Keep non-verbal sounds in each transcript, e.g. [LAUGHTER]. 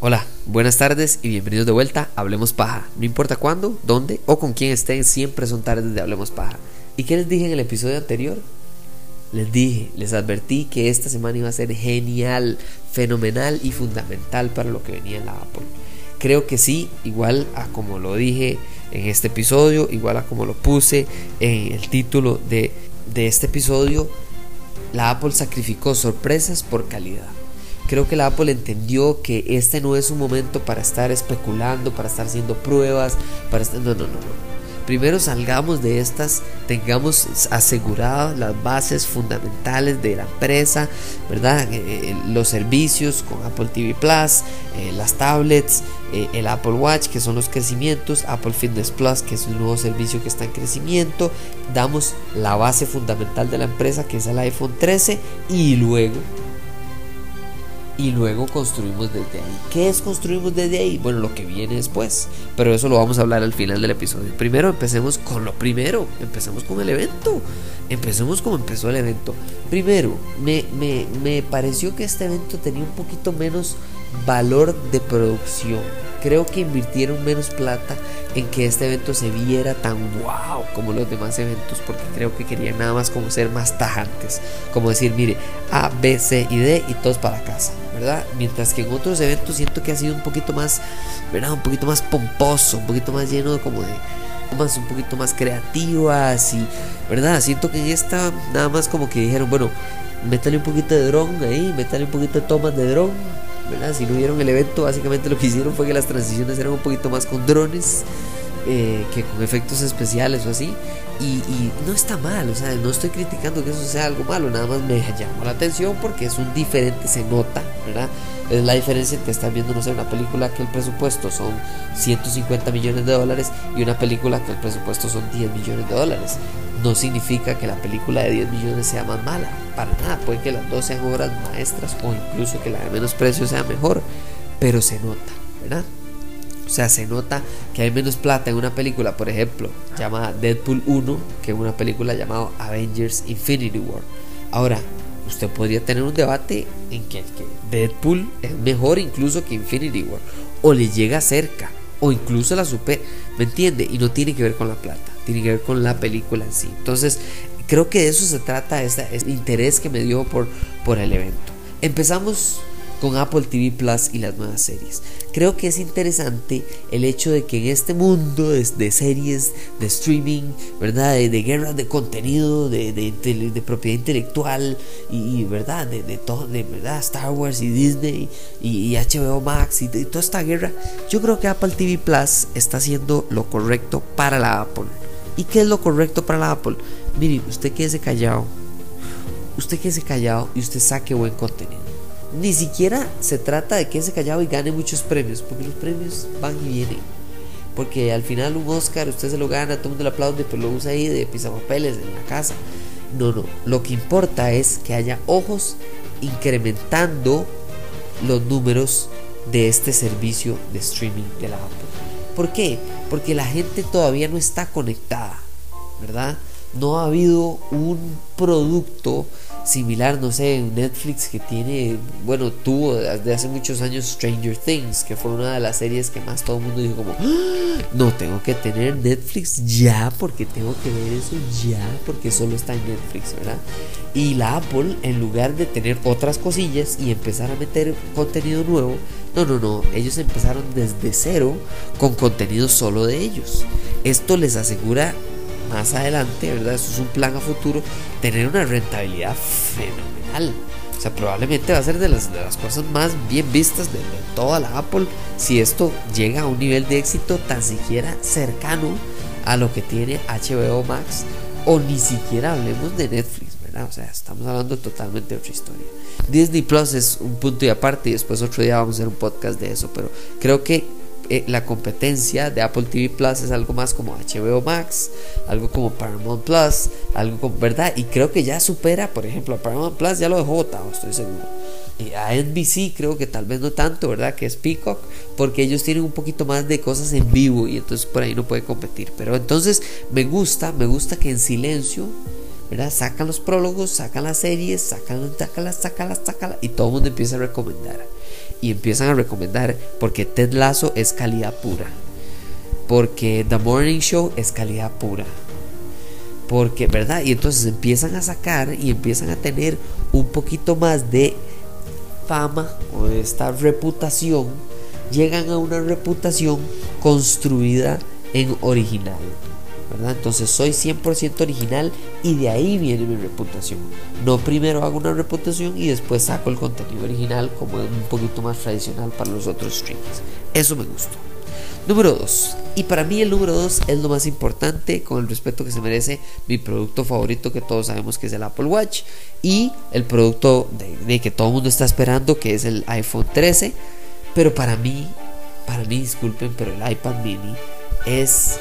Hola, buenas tardes y bienvenidos de vuelta a Hablemos Paja. No importa cuándo, dónde o con quién estén, siempre son tardes de Hablemos Paja. ¿Y qué les dije en el episodio anterior? Les dije, les advertí que esta semana iba a ser genial, fenomenal y fundamental para lo que venía en la Apple. Creo que sí, igual a como lo dije en este episodio, igual a como lo puse en el título de, de este episodio, la Apple sacrificó sorpresas por calidad. Creo que la Apple entendió que este no es un momento para estar especulando, para estar haciendo pruebas, para estar... No, no, no, no primero salgamos de estas, tengamos aseguradas las bases fundamentales de la empresa, ¿verdad? Eh, eh, los servicios con Apple TV Plus, eh, las tablets, el Apple Watch, que son los crecimientos, Apple Fitness Plus, que es un nuevo servicio que está en crecimiento, damos la base fundamental de la empresa, que es el iPhone 13, y luego y luego construimos desde ahí. ¿Qué es construimos desde ahí? Bueno, lo que viene después, pero eso lo vamos a hablar al final del episodio. Primero empecemos con lo primero, empecemos con el evento. Empecemos como empezó el evento. Primero, me, me, me pareció que este evento tenía un poquito menos valor de producción. Creo que invirtieron menos plata en que este evento se viera tan wow como los demás eventos, porque creo que querían nada más como ser más tajantes, como decir, mire, A, B, C y D y todos para casa, ¿verdad? Mientras que en otros eventos siento que ha sido un poquito más, ¿verdad? Un poquito más pomposo, un poquito más lleno de como de más un poquito más creativas y, ¿verdad? Siento que en esta nada más como que dijeron, bueno, métale un poquito de dron ahí, métale un poquito de tomas de dron si no vieron el evento, básicamente lo que hicieron fue que las transiciones eran un poquito más con drones eh, que con efectos especiales o así. Y, no está mal, o sea, no estoy criticando que eso sea algo malo, nada más me llamó la atención porque es un diferente, se nota, ¿verdad? Es la diferencia entre estar viendo, no sé, una película que el presupuesto son 150 millones de dólares y una película que el presupuesto son 10 millones de dólares no significa que la película de 10 millones sea más mala, para nada, puede que las dos sean obras maestras o incluso que la de menos precio sea mejor, pero se nota, ¿verdad? O sea, se nota que hay menos plata en una película, por ejemplo, llamada Deadpool 1, que en una película llamada Avengers Infinity War. Ahora, usted podría tener un debate en que, Deadpool es mejor incluso que Infinity War, o le llega cerca, o incluso la super, ¿me entiende? Y no tiene que ver con la plata tiene que ver con la película en sí. Entonces, creo que de eso se trata este, interés que me dio por, por el evento. Empezamos con Apple TV Plus y las nuevas series. Creo que es interesante el hecho de que en este mundo de, series, de streaming, ¿verdad? De, de guerras de contenido, de, de propiedad intelectual y, ¿verdad? De, todo, de verdad, Star Wars y Disney y, HBO Max y, toda esta guerra, yo creo que Apple TV Plus está haciendo lo correcto para la Apple. ¿Y qué es lo correcto para la Apple? Mire, usted quédese callado. Usted quédese callado y usted saque buen contenido. Ni siquiera se trata de quédese callado y gane muchos premios, porque los premios van y vienen. Porque al final un Oscar usted se lo gana, todo el mundo le aplaude, pero lo usa ahí de pisapapeles en la casa. No, no. Lo que importa es que haya ojos incrementando los números de este servicio de streaming de la Apple. ¿Por qué? Porque la gente todavía no está conectada, ¿verdad? No ha habido un producto similar, no sé, Netflix que tiene, bueno, tuvo desde hace muchos años Stranger Things, que fue una de las series que más todo el mundo dijo como, ¡Ah! no, tengo que tener Netflix ya, porque tengo que ver eso ya, porque solo está en Netflix, ¿verdad? Y la Apple, en lugar de tener otras cosillas y empezar a meter contenido nuevo, no, no, no, ellos empezaron desde cero con contenido solo de ellos. Esto les asegura más adelante, ¿verdad? Eso es un plan a futuro, tener una rentabilidad fenomenal. O sea, probablemente va a ser de las, de las cosas más bien vistas de, toda la Apple si esto llega a un nivel de éxito tan siquiera cercano a lo que tiene HBO Max o ni siquiera hablemos de Netflix, ¿verdad? O sea, estamos hablando totalmente de otra historia. Disney Plus es un punto y aparte y después otro día vamos a hacer un podcast de eso, pero creo que eh, la competencia de Apple TV Plus es algo más como HBO Max, algo como Paramount Plus, algo como, ¿verdad? Y creo que ya supera, por ejemplo, a Paramount Plus ya lo dejó votado, estoy seguro. a NBC creo que tal vez no tanto, ¿verdad? Que es Peacock, porque ellos tienen un poquito más de cosas en vivo y entonces por ahí no puede competir. Pero entonces me gusta, me gusta que en silencio, ¿verdad? Sacan los prólogos, sacan las series, sacan, sacan, sacan, sacan, y todo el mundo empieza a recomendar. Y empiezan a recomendar porque Ted Lasso es calidad pura. Porque The Morning Show es calidad pura porque, ¿verdad? Y entonces empiezan a sacar y empiezan a tener un poquito más de fama o de esta reputación, llegan a una reputación construida en original. Entonces soy 100% original y de ahí viene mi reputación. No primero hago una reputación y después saco el contenido original como un poquito más tradicional para los otros streamers. Eso me gustó. Número 2. Y para mí el número 2 es lo más importante con el respeto que se merece mi producto favorito que todos sabemos que es el Apple Watch y el producto de, que todo el mundo está esperando que es el iPhone 13. Pero para mí, para mí disculpen, pero el iPad mini es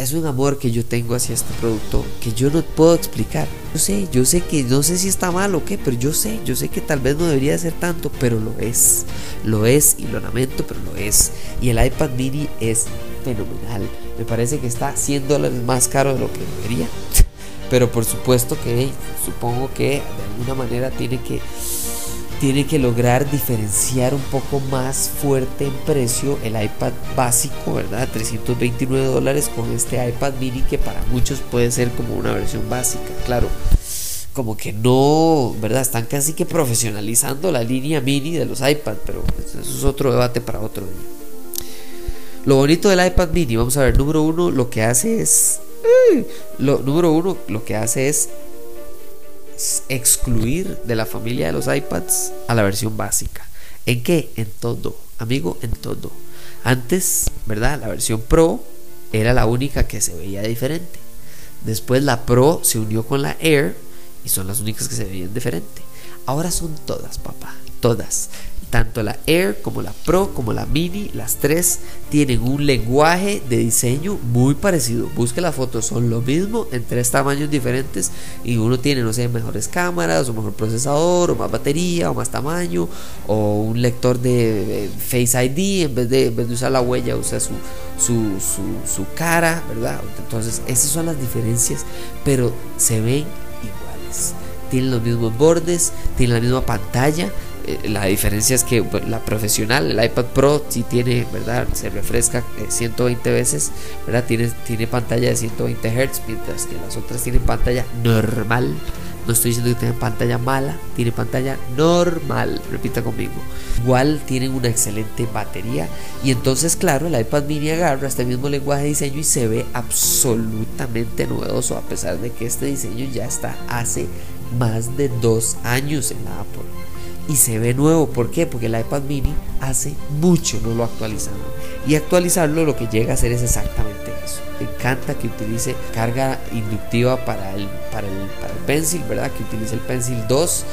es un amor que yo tengo hacia este producto que yo no puedo explicar. Yo sé, yo sé que no sé si está mal o qué, pero yo sé, yo sé que tal vez no debería ser tanto, pero lo es. Lo es y lo lamento, pero lo es. Y el iPad mini es fenomenal. Me parece que está 100 dólares más caro de lo que debería. [LAUGHS] Pero por supuesto que supongo que de alguna manera tiene que tiene que lograr diferenciar un poco más fuerte en precio el iPad básico, ¿verdad? 329 dólares con este iPad mini que para muchos puede ser como una versión básica, claro. Como que no, ¿verdad? Están casi que profesionalizando la línea mini de los iPad, pero eso es otro debate para otro día. Lo bonito del iPad mini, vamos a ver, número uno, lo que hace es... Lo, número uno, lo que hace es excluir de la familia de los iPads a la versión básica. ¿En qué? En todo, amigo, en todo. Antes, ¿verdad? La versión Pro era la única que se veía diferente. Después la Pro se unió con la Air y son las únicas que se veían diferente. Ahora son todas, papá, todas. Tanto la Air como la Pro como la Mini, las tres tienen un lenguaje de diseño muy parecido. Busque las fotos, son lo mismo en tres tamaños diferentes y uno tiene, no sé, mejores cámaras o mejor procesador o más batería o más tamaño o un lector de Face ID en vez de, en vez de usar la huella usa su, su, su, su cara, ¿verdad? Entonces esas son las diferencias, pero se ven iguales. Tienen los mismos bordes, tienen la misma pantalla la diferencia es que la profesional, el iPad Pro, si tiene, ¿verdad? Se refresca 120 eh, veces, ¿verdad? Tiene, tiene pantalla de 120 Hz, mientras que las otras tienen pantalla normal. No estoy diciendo que tengan pantalla mala, tiene pantalla normal, repita conmigo. Igual tienen una excelente batería y entonces, claro, el iPad mini agarra este mismo lenguaje de diseño y se ve absolutamente novedoso, a pesar de que este diseño ya está hace más de dos años en la Apple y se ve nuevo. ¿Por qué? Porque el iPad mini hace mucho no lo actualizaron. Y actualizarlo lo que llega a hacer es exactamente eso. Me encanta que utilice carga inductiva para el, para el, para el Pencil, ¿verdad? Que utilice el Pencil 2.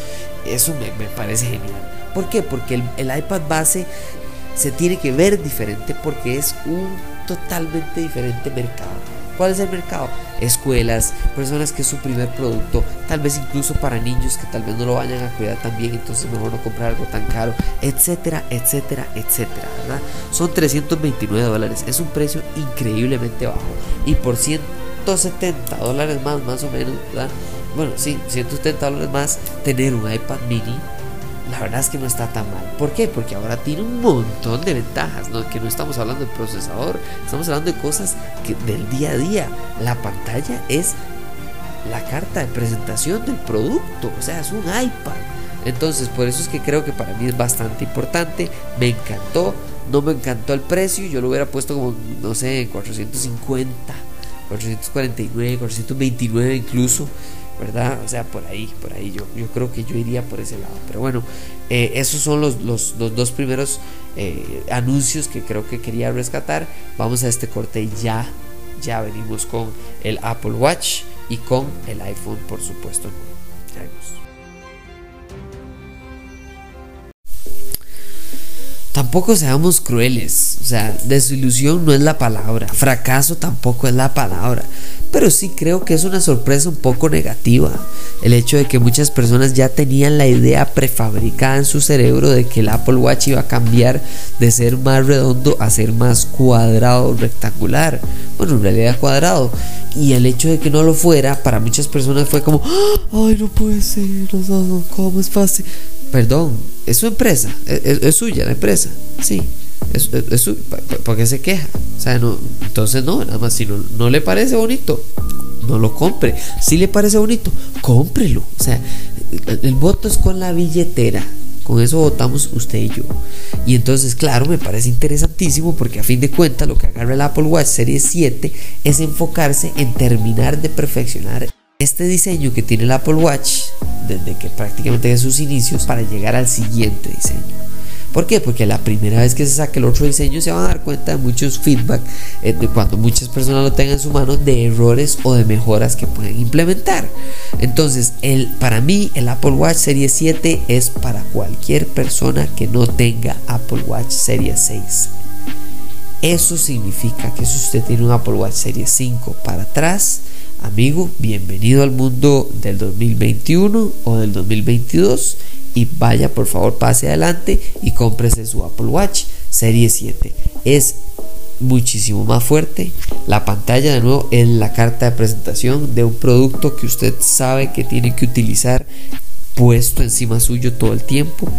Eso me, me parece genial. ¿Por qué? Porque el, el iPad base se tiene que ver diferente porque es un totalmente diferente mercado. ¿Cuál es el mercado? Escuelas, personas que es su primer producto, tal vez incluso para niños que tal vez no lo vayan a cuidar tan bien, entonces mejor no comprar algo tan caro, etcétera, etcétera, etcétera, ¿verdad? Son 329 dólares, es un precio increíblemente bajo y por 170 dólares más, más o menos, ¿verdad? Bueno, sí, 170 dólares más, tener un iPad mini la verdad es que no está tan mal. ¿Por qué? Porque ahora tiene un montón de ventajas, ¿no? que no estamos hablando de procesador, estamos hablando de cosas que del día a día. La pantalla es la carta de presentación del producto, o sea, es un iPad. Entonces, por eso es que creo que para mí es bastante importante. Me encantó, no me encantó el precio, yo lo hubiera puesto como, no sé, 450, 449, 429 incluso. ¿Verdad? O sea, por ahí, por ahí yo, yo creo que yo iría por ese lado. Pero bueno, eh, esos son los, los, dos primeros eh, anuncios que creo que quería rescatar. Vamos a este corte y ya, ya venimos con el Apple Watch y con el iPhone, por supuesto. Ya Tampoco seamos crueles, o sea, desilusión no es la palabra, fracaso tampoco es la palabra pero sí creo que es una sorpresa un poco negativa el hecho de que muchas personas ya tenían la idea prefabricada en su cerebro de que el Apple Watch iba a cambiar de ser más redondo a ser más cuadrado, rectangular. Bueno, en realidad cuadrado. Y el hecho de que no lo fuera, para muchas personas fue como, ay, no puede ser, no, ¿cómo es fácil? Perdón, es su empresa, es, suya la empresa, sí. Es, es, ¿Por qué se queja? O sea, no, entonces no, nada más si no, le parece bonito, no lo compre. Si le parece bonito, cómprelo. O sea, el, voto es con la billetera. Con eso votamos usted y yo. Y entonces, claro, me parece interesantísimo porque a fin de cuentas lo que agarra el Apple Watch Series 7 es enfocarse en terminar de perfeccionar este diseño que tiene el Apple Watch desde que prácticamente de sus inicios para llegar al siguiente diseño. ¿Por qué? Porque la primera vez que se saque el otro diseño se van a dar cuenta de muchos feedback, eh, de cuando muchas personas lo tengan en su mano, de errores o de mejoras que pueden implementar. Entonces, el, para mí, el Apple Watch Series 7 es para cualquier persona que no tenga Apple Watch Series 6. Eso significa que si usted tiene un Apple Watch Series 5 para atrás, amigo, bienvenido al mundo del 2021 o del 2022 y vaya por favor pase adelante y cómprese su Apple Watch Serie 7 es muchísimo más fuerte la pantalla de nuevo es la carta de presentación de un producto que usted sabe que tiene que utilizar puesto encima suyo todo el tiempo.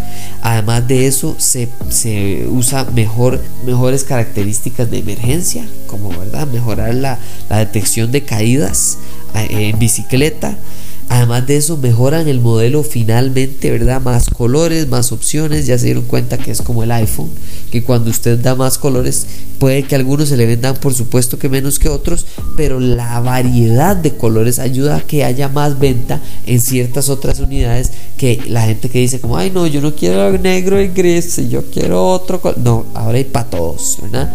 Además de eso, se, usa mejor, mejores características de emergencia, como verdad, mejorar la, la detección de caídas eh, en bicicleta. Además de eso, mejoran el modelo finalmente, ¿verdad? Más colores, más opciones. Ya se dieron cuenta que es como el iPhone, que cuando usted da más colores, puede que algunos se le vendan, por supuesto que menos que otros, pero la variedad de colores ayuda a que haya más venta en ciertas otras unidades que la gente que dice como, ay no, yo no quiero negro y gris, yo quiero otro color. No, ahora hay para todos, ¿verdad?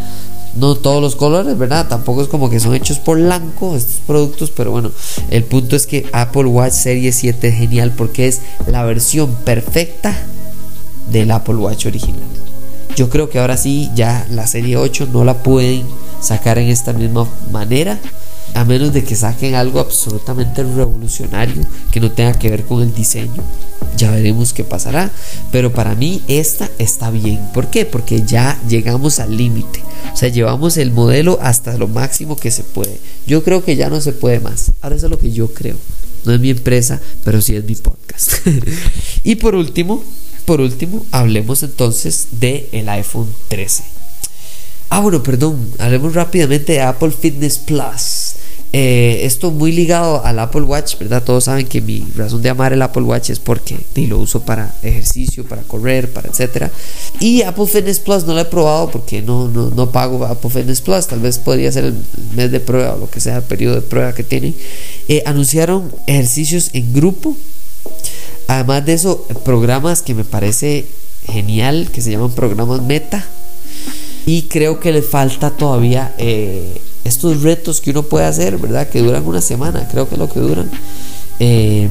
No todos los colores, ¿verdad? Tampoco es como que son hechos por blanco estos productos, pero bueno, el punto es que Apple Watch Series 7 es genial porque es la versión perfecta del Apple Watch original. Yo creo que ahora sí, ya la serie 8 no la pueden sacar en esta misma manera a menos de que saquen algo absolutamente revolucionario que no tenga que ver con el diseño. Ya veremos qué pasará, pero para mí esta está bien. ¿Por qué? Porque ya llegamos al límite. O sea, llevamos el modelo hasta lo máximo que se puede. Yo creo que ya no se puede más. Ahora eso es lo que yo creo. No es mi empresa, pero sí es mi podcast. [LAUGHS] y por último, por último, hablemos entonces de el iPhone 13. Ah, bueno, perdón, hablemos rápidamente de Apple Fitness Plus. Eh, esto muy ligado al Apple Watch, ¿verdad? Todos saben que mi razón de amar el Apple Watch es porque lo uso para ejercicio, para correr, para etcétera. Y Apple Fitness Plus no lo he probado porque no, no, no pago Apple Fitness Plus. Tal vez podría ser el mes de prueba o lo que sea, el periodo de prueba que tiene. Eh, anunciaron ejercicios en grupo. Además de eso, programas que me parece genial, que se llaman programas meta y creo que le falta todavía eh, estos retos que uno puede hacer, ¿verdad? Que duran una semana, creo que es lo que duran. Eh,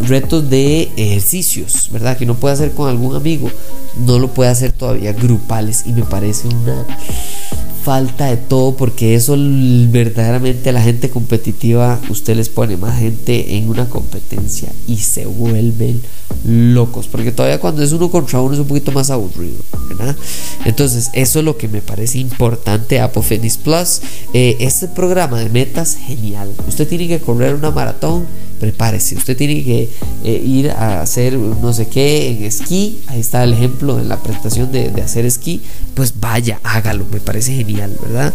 retos de ejercicios, ¿verdad? Que uno puede hacer con algún amigo. No lo puede hacer todavía grupales y me parece una falta de todo porque eso verdaderamente a la gente competitiva usted les pone más gente en una competencia y se vuelven locos porque todavía cuando es uno contra uno es un poquito más aburrido entonces eso es lo que me parece importante Fitness Plus. Eh, este programa de metas genial. Usted tiene que correr una maratón prepárese. Usted tiene que eh, ir a hacer no sé qué en esquí. Ahí está el ejemplo en la presentación de, hacer esquí. Pues vaya, hágalo. Me parece genial, ¿verdad?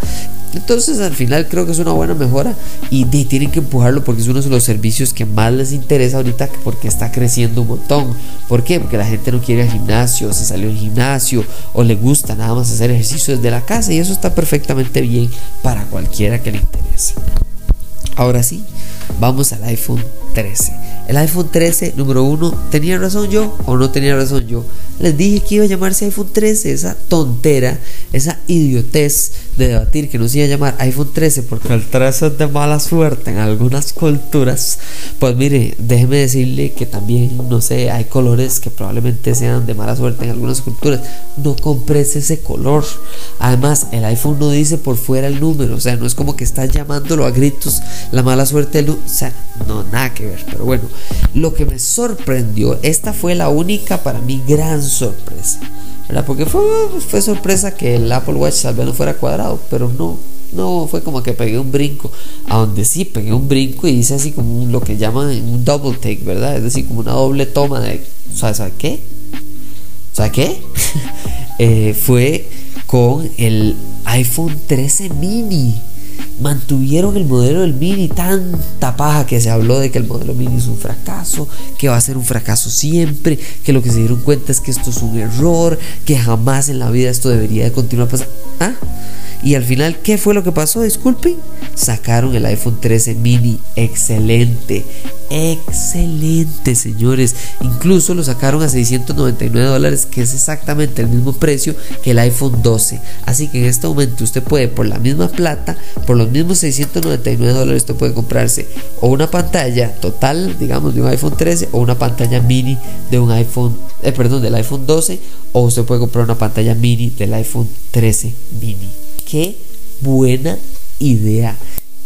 Entonces al final creo que es una buena mejora y, tienen que empujarlo porque es uno de los servicios que más les interesa ahorita porque está creciendo un montón. ¿Por qué? Porque la gente no quiere ir al gimnasio, se salió del gimnasio o le gusta nada más hacer ejercicio desde la casa y eso está perfectamente bien para cualquiera que le interese. Ahora sí, vamos al iPhone 13. El iPhone 13, número uno, ¿tenía razón yo o no tenía razón yo? Les dije que iba a llamarse iPhone 13, esa tontera, esa idiotez de debatir que no se iba a llamar iPhone 13 porque el 13 es de mala suerte en algunas culturas. Pues mire, déjeme decirle que también, no sé, hay colores que probablemente sean de mala suerte en algunas culturas. No compres ese color. Además, el iPhone no dice por fuera el número, o sea, no es como que está llamándolo a gritos la mala suerte del O sea, no, nada que ver. Pero bueno, lo que me sorprendió, esta fue la única para mí gran sorpresa. ¿verdad? Porque fue, fue sorpresa que el Apple Watch tal vez no fuera cuadrado, pero no, no fue como que pegué un brinco. A donde sí pegué un brinco y hice así como lo que llaman un double take, ¿verdad? Es decir, como una doble toma de. ¿Sabes qué? ¿Sabes qué? [LAUGHS] eh, fue con el iPhone 13 mini mantuvieron el modelo del Mini tanta paja que se habló de que el modelo Mini es un fracaso, que va a ser un fracaso siempre, que lo que se dieron cuenta es que esto es un error, que jamás en la vida esto debería de continuar pasando. ¿Ah? Y al final, ¿qué fue lo que pasó? Disculpen. Sacaron el iPhone 13 mini. Excelente. Excelente, señores. Incluso lo sacaron a 699 dólares, que es exactamente el mismo precio que el iPhone 12. Así que en este momento usted puede, por la misma plata, por los mismos 699 dólares, usted puede comprarse o una pantalla total, digamos, de un iPhone 13 o una pantalla mini de un iPhone, eh, perdón, del iPhone 12 o usted puede comprar una pantalla mini del iPhone 13 mini. Qué buena idea.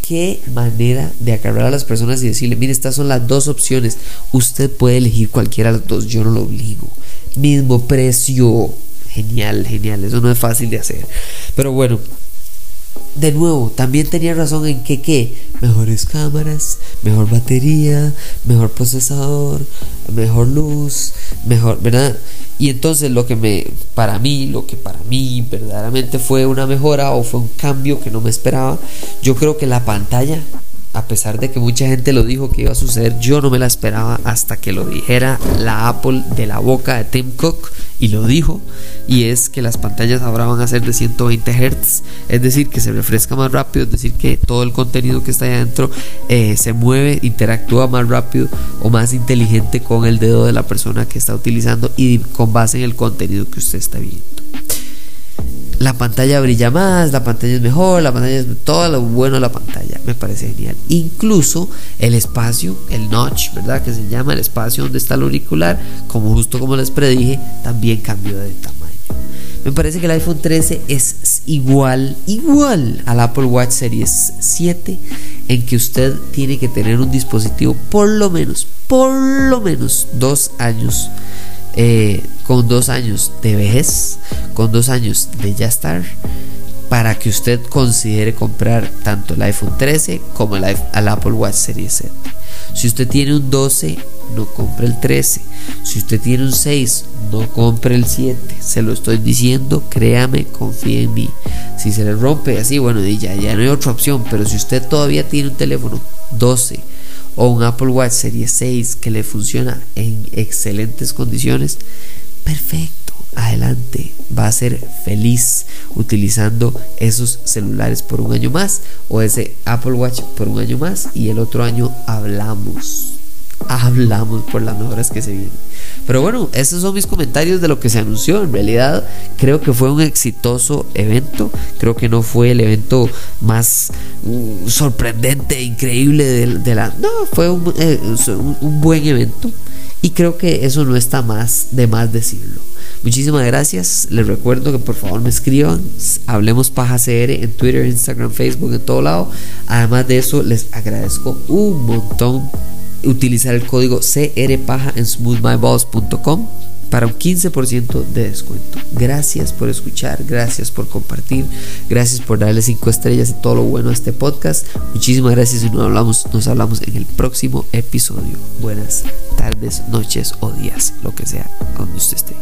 Qué manera de acarrear a las personas y decirle, mire, estas son las dos opciones. Usted puede elegir cualquiera de las dos, yo no lo obligo. Mismo precio. Genial, genial. Eso no es fácil de hacer. Pero bueno, de nuevo, también tenía razón en que, ¿qué? Mejores cámaras, mejor batería, mejor procesador, mejor luz, mejor, ¿verdad? Y entonces lo que me, para mí, lo que para mí verdaderamente fue una mejora o fue un cambio que no me esperaba, yo creo que la pantalla, a pesar de que mucha gente lo dijo que iba a suceder, yo no me la esperaba hasta que lo dijera la Apple de la boca de Tim Cook y lo dijo, y es que las pantallas ahora van a ser de 120 Hz, es decir, que se refresca más rápido, es decir, que todo el contenido que está ahí adentro eh, se mueve, interactúa más rápido o más inteligente con el dedo de la persona que está utilizando y con base en el contenido que usted está viendo la pantalla brilla más, la pantalla es mejor, la pantalla es todo lo bueno de la pantalla, me parece genial. Incluso el espacio, el notch, ¿verdad? Que se llama el espacio donde está el auricular, como justo como les predije, también cambió de tamaño. Me parece que el iPhone 13 es igual, igual al Apple Watch Series 7, en que usted tiene que tener un dispositivo por lo menos, por lo menos dos años eh, con dos años de vejez, con dos años de ya estar, para que usted considere comprar tanto el iPhone 13 como el, Apple Watch Series 7. Si usted tiene un 12, no compre el 13. Si usted tiene un 6, no compre el 7. Se lo estoy diciendo, créame, confíe en mí. Si se le rompe así, bueno, ya, ya no hay otra opción. Pero si usted todavía tiene un teléfono 12 o un Apple Watch Series 6 que le funciona en excelentes condiciones, perfecto, adelante, va a ser feliz utilizando esos celulares por un año más o ese Apple Watch por un año más y el otro año hablamos, hablamos por las mejoras que se vienen. Pero bueno, esos son mis comentarios de lo que se anunció. En realidad creo que fue un exitoso evento. Creo que no fue el evento más uh, sorprendente increíble de, la... No, fue eh, un, un buen evento. Y creo que eso no está más de más decirlo. Muchísimas gracias. Les recuerdo que por favor me escriban. Hablemos Paja CR en Twitter, Instagram, Facebook, en todo lado. Además de eso, les agradezco un montón utilizar el código CRPaja en smoothmyballs.com para un 15% de descuento. Gracias por escuchar, gracias por compartir, gracias por darle 5 estrellas y todo lo bueno a este podcast. Muchísimas gracias y nos hablamos, nos hablamos en el próximo episodio. Buenas tardes, noches o días, lo que sea, donde usted esté.